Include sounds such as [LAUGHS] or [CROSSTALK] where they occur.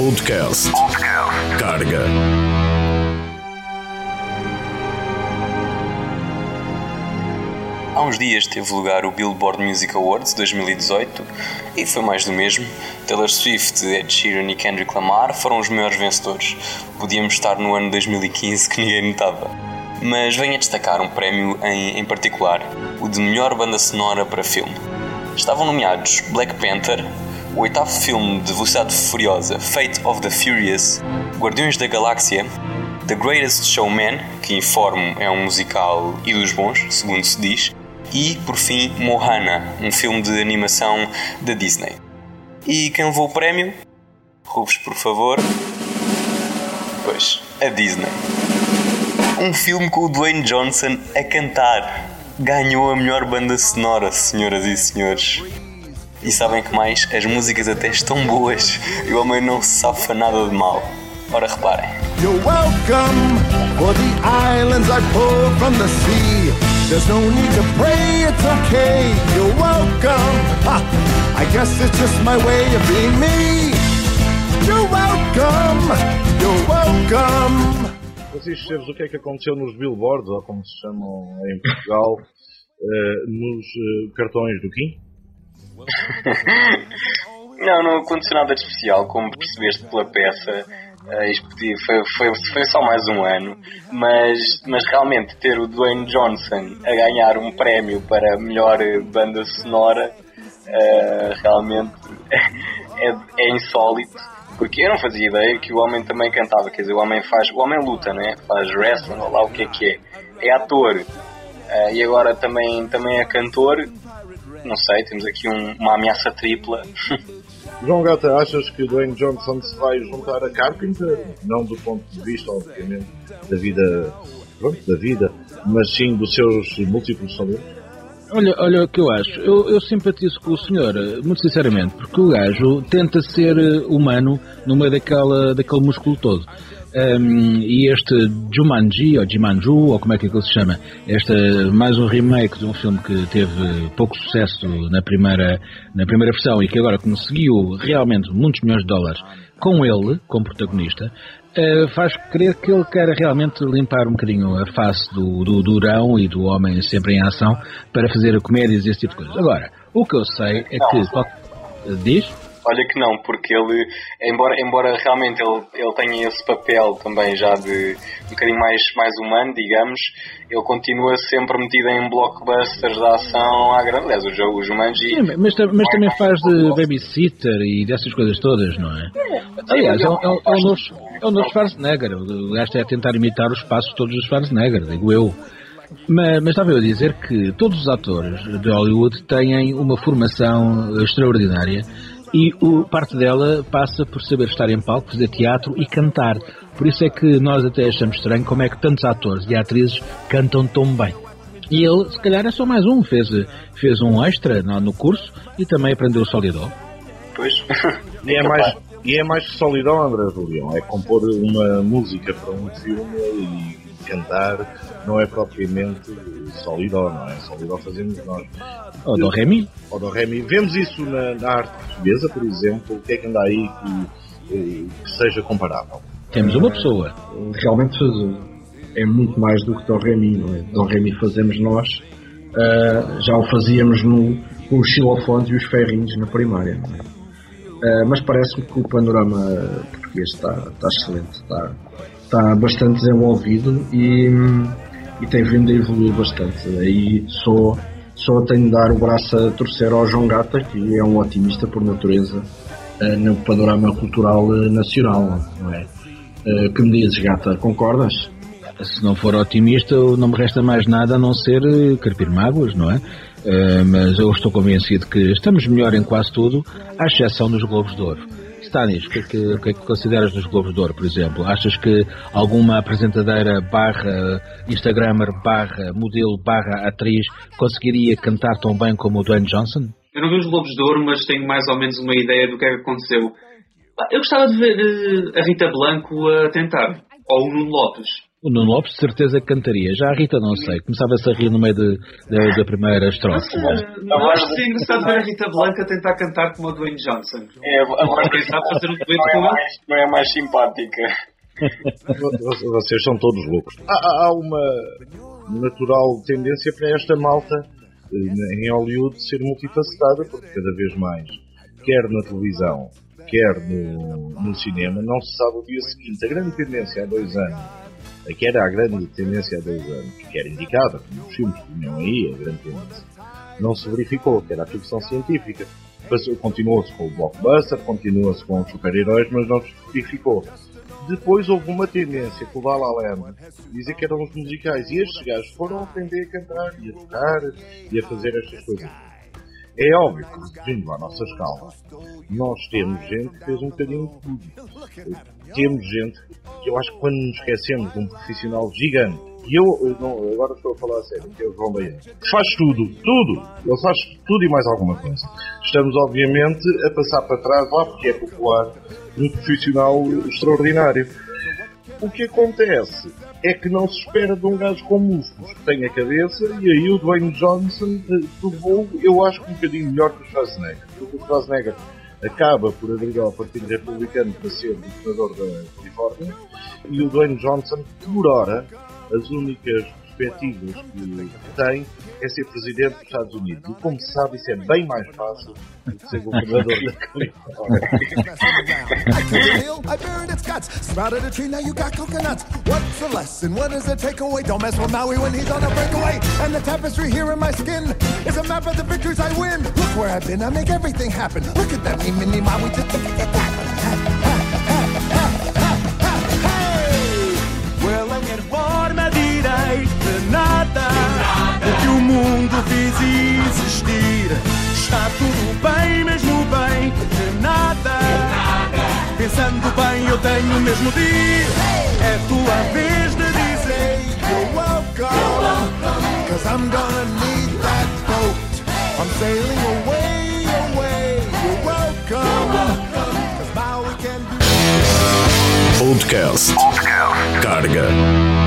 Podcast. Carga. Há uns dias teve lugar o Billboard Music Awards 2018 e foi mais do mesmo. Taylor Swift, Ed Sheeran e Kendrick Lamar foram os maiores vencedores. Podíamos estar no ano 2015 que ninguém notava. Mas venho a destacar um prémio em, em particular, o de melhor banda sonora para filme. Estavam nomeados Black Panther, o oitavo filme de Velocidade Furiosa, Fate of the Furious, Guardiões da Galáxia, The Greatest Showman, que informo é um musical e dos bons, segundo se diz, e, por fim, Moana, um filme de animação da Disney. E quem levou o prémio? Rubens, por favor. Pois, a Disney. Um filme com o Dwayne Johnson a cantar. Ganhou a melhor banda sonora, senhoras e senhores. E sabem que mais? As músicas até estão boas e o homem não se safa nada de mal. Ora, reparem. You're welcome for the islands I pulled from the sea. There's no need to pray, it's okay. You're welcome. Ha, I guess it's just my way of being me. You're welcome. You're welcome. Francisco o que é que aconteceu nos billboards, ou como se chamam em Portugal, [LAUGHS] eh, nos eh, cartões do Kim? Não, não aconteceu nada de especial, como percebeste pela peça. eh, foi, foi, foi só mais um ano, mas, mas realmente ter o Dwayne Johnson a ganhar um prémio para melhor banda sonora eh, realmente [LAUGHS] é, é insólito. Porque eu não fazia ideia que o homem também cantava, quer dizer, o homem faz, o homem luta, né? Faz wrestling, ou lá o que é que é. É ator. Eh, e agora também, também é cantor. Não sei, temos aqui um- uma ameaça tripla. [LAUGHS] João Gata, achas que Dwayne Johnson se vai juntar a Carpenter? Não do ponto de vista, obviamente, da vida, pronto, da vida, mas sim dos seus múltiplos talentos? Olha, olha o que eu acho. Eu, eu simpatizo com o senhor, muito sinceramente, porque o gajo tenta ser eh, humano no meio daquela, daquele músculo todo. Ahm, e este Jumanji, ou Jimanju, ou como é que ele se chama, este mais um remake de um filme que teve pouco sucesso na primeira, na primeira versão e que agora conseguiu realmente muitos milhões de dólares com ele, como protagonista, eh, faz crer que ele quer realmente limpar um bocadinho a face do, do durão e do homem sempre em ação para fazer comédias e esse tipo de coisas. Agora, o que eu sei é que. qual- Diz? Olha que não, porque ele, embora, embora realmente ele, ele tenha esse papel também já de um bocadinho mais, mais humano, digamos, ele continua sempre metido em blockbusters de ação à grande. Aliás, o, Jo- o Jumanji. Sim, mas, mas também faz de babysitter e dessas coisas todas, não é? Aliás, é, um- é, um- é um novo, é um novo Schwarzenegger. O gajo é tentar imitar os passos todos dos Schwarzenegger, digo eu. Mas, mas estava eu a dizer que todos os atores de Hollywood têm uma formação extraordinária e o, parte dela passa por saber estar em palco, fazer teatro e cantar. Por isso é que nós até achamos estranho como é que tantos atores e atrizes cantam tão bem. E ele, se calhar, é só mais um. Fez, fez um extra no, curso e também aprendeu solidó. Pois. [LAUGHS] E é mais, e é mais que solidão, André Julião. É compor uma música para um filme e cantar, não é propriamente solidó, não é? Solidó fazemos nós. Ou do Remy. Ou do Remy. Vemos isso na, na arte portuguesa, por exemplo. O que é que anda aí que, eh, que seja comparável? Temos uma pessoa. realmente é muito mais do que Dó Remi, não é? Dó Remi fazemos nós, ah, já o fazíamos no, com os xilofones e os ferrinhos na primária, não é? Ah, mas parece-me que o panorama português está, está excelente, está, está bastante desenvolvido e, e tem vindo a evoluir bastante. Aí só, só tenho de dar o braço a torcer ao João Gata, que é um otimista por natureza ah, no panorama cultural ah, nacional, não é? Ah, que me dizes, Gata, concordas? Se não for otimista, não me resta mais nada a não ser eh, carpir mágoas, não é? Eh, mas eu estou convencido que estamos melhor em quase tudo, à exceção dos Globos de Ouro. Stanis, o que, é que, que é que consideras dos Globos de Ouro, por exemplo? Achas que alguma apresentadeira barra Instagrammer barra modelo barra atriz conseguiria cantar tão bem como o Dwayne Johnson? Eu não vi os Globos de Ouro, mas tenho mais ou menos uma ideia do que é que aconteceu. Pá, Eu gostava de ver eh, a Rita Blanco a tentar, ou o Nuno Lopes. O Nuno Lopes, de certeza que cantaria. Já a Rita, não sei. Começava-se a rir no meio de, de, da primeira estrofe. Não acho que é engraçado ver a Rita Blanca tentar cantar como a Dwayne Johnson. É, agora tentar fazer um dueto não é com ele. mais, não é mais simpática. Vocês são todos loucos. Há, há uma natural tendência para esta malta eh, em Hollywood ser multifacetada, porque cada vez mais, quer na televisão, quer no, no cinema, não se sabe o dia seguinte. A grande tendência há dois anos, que era a grande tendência há dois anos, que era indicada, como os filmes tinham aí, a grande tendência, não se verificou, que era a ficção científica. Continuou-se com o blockbuster, continua-se com os super-heróis, mas não se verificou. Depois houve uma tendência que o La La dizia que eram os musicais e estes gajos foram aprender a cantar e a tocar e a fazer estas coisas. É óbvio que, vindo à nossa escala, nós temos gente que fez um bocadinho de tudo. Temos gente que eu acho que quando nos esquecemos de um profissional gigante, e eu, eu não, agora estou a falar a sério, que é o João Baiano, faz tudo, tudo, ele faz tudo e mais alguma coisa. Estamos, obviamente, a passar para trás lá porque é popular um profissional extraordinário. O que acontece é que não se espera de um gajo com músculos que tem a cabeça e aí o Dwayne Johnson eh, provou, eu acho que um bocadinho melhor que o Schwarzenegger. Porque o Schwarzenegger acaba por aderir ao Partido Republicano para ser governador da Califórnia e o Dwayne Johnson, por hora, as únicas perspectivas que tem é ser presidente dos Estados Unidos. E como se sabe, isso é bem mais fácil do que ser governador da Califórnia. [LAUGHS] fez existir. Está tudo bem, mesmo bem, de nada. Pensando bem, eu tenho mesmo de ir. É tua vez de dizer. You're welcome, cause I'm gonna need that boat. I'm sailing away, away. You're welcome, cause Maui can do Podcast. Carga.